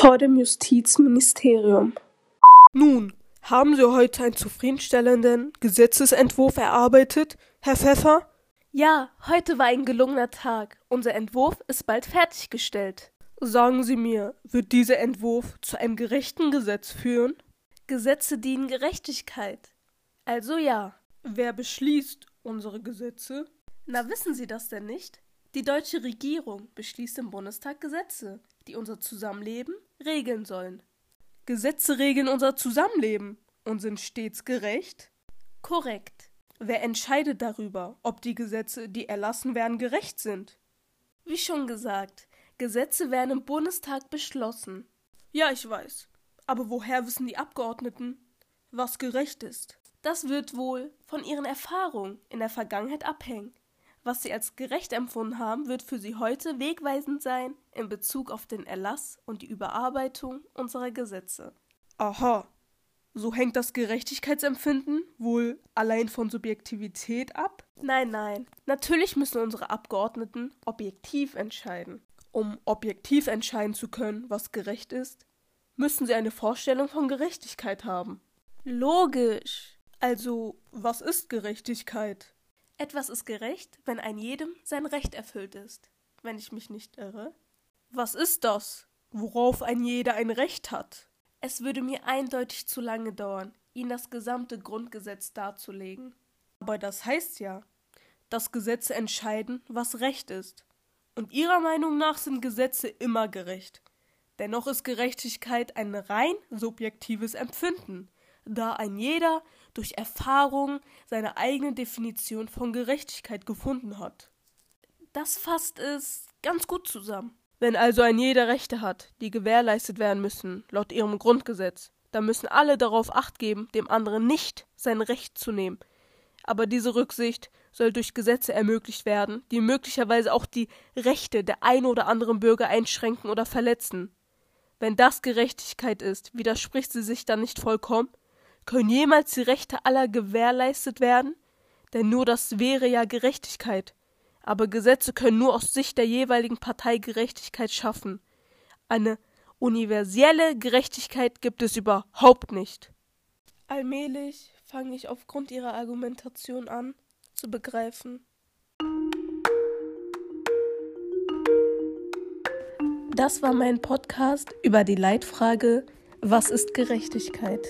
vor dem Justizministerium. Nun, haben Sie heute einen zufriedenstellenden Gesetzesentwurf erarbeitet, Herr Pfeffer? Ja, heute war ein gelungener Tag. Unser Entwurf ist bald fertiggestellt. Sagen Sie mir, wird dieser Entwurf zu einem gerechten Gesetz führen? Gesetze dienen Gerechtigkeit. Also ja. Wer beschließt unsere Gesetze? Na, wissen Sie das denn nicht? Die deutsche Regierung beschließt im Bundestag Gesetze, die unser Zusammenleben regeln sollen. Gesetze regeln unser Zusammenleben und sind stets gerecht? Korrekt. Wer entscheidet darüber, ob die Gesetze, die erlassen werden, gerecht sind? Wie schon gesagt, Gesetze werden im Bundestag beschlossen. Ja, ich weiß. Aber woher wissen die Abgeordneten, was gerecht ist? Das wird wohl von ihren Erfahrungen in der Vergangenheit abhängen. Was sie als gerecht empfunden haben, wird für sie heute wegweisend sein in Bezug auf den Erlass und die Überarbeitung unserer Gesetze. Aha. So hängt das Gerechtigkeitsempfinden wohl allein von Subjektivität ab? Nein, nein. Natürlich müssen unsere Abgeordneten objektiv entscheiden. Um objektiv entscheiden zu können, was gerecht ist, müssen sie eine Vorstellung von Gerechtigkeit haben. Logisch. Also, was ist Gerechtigkeit? Etwas ist gerecht, wenn ein jedem sein Recht erfüllt ist, wenn ich mich nicht irre. Was ist das, worauf ein jeder ein Recht hat? Es würde mir eindeutig zu lange dauern, Ihnen das gesamte Grundgesetz darzulegen. Aber das heißt ja, dass Gesetze entscheiden, was Recht ist. Und Ihrer Meinung nach sind Gesetze immer gerecht. Dennoch ist Gerechtigkeit ein rein subjektives Empfinden, da ein jeder durch Erfahrung seine eigene Definition von Gerechtigkeit gefunden hat. Das fasst es ganz gut zusammen. Wenn also ein jeder Rechte hat, die gewährleistet werden müssen, laut ihrem Grundgesetz, dann müssen alle darauf acht geben, dem anderen nicht sein Recht zu nehmen. Aber diese Rücksicht soll durch Gesetze ermöglicht werden, die möglicherweise auch die Rechte der ein oder anderen Bürger einschränken oder verletzen. Wenn das Gerechtigkeit ist, widerspricht sie sich dann nicht vollkommen? Können jemals die Rechte aller gewährleistet werden? Denn nur das wäre ja Gerechtigkeit. Aber Gesetze können nur aus Sicht der jeweiligen Partei Gerechtigkeit schaffen. Eine universelle Gerechtigkeit gibt es überhaupt nicht. Allmählich fange ich aufgrund ihrer Argumentation an zu begreifen. Das war mein Podcast über die Leitfrage Was ist Gerechtigkeit?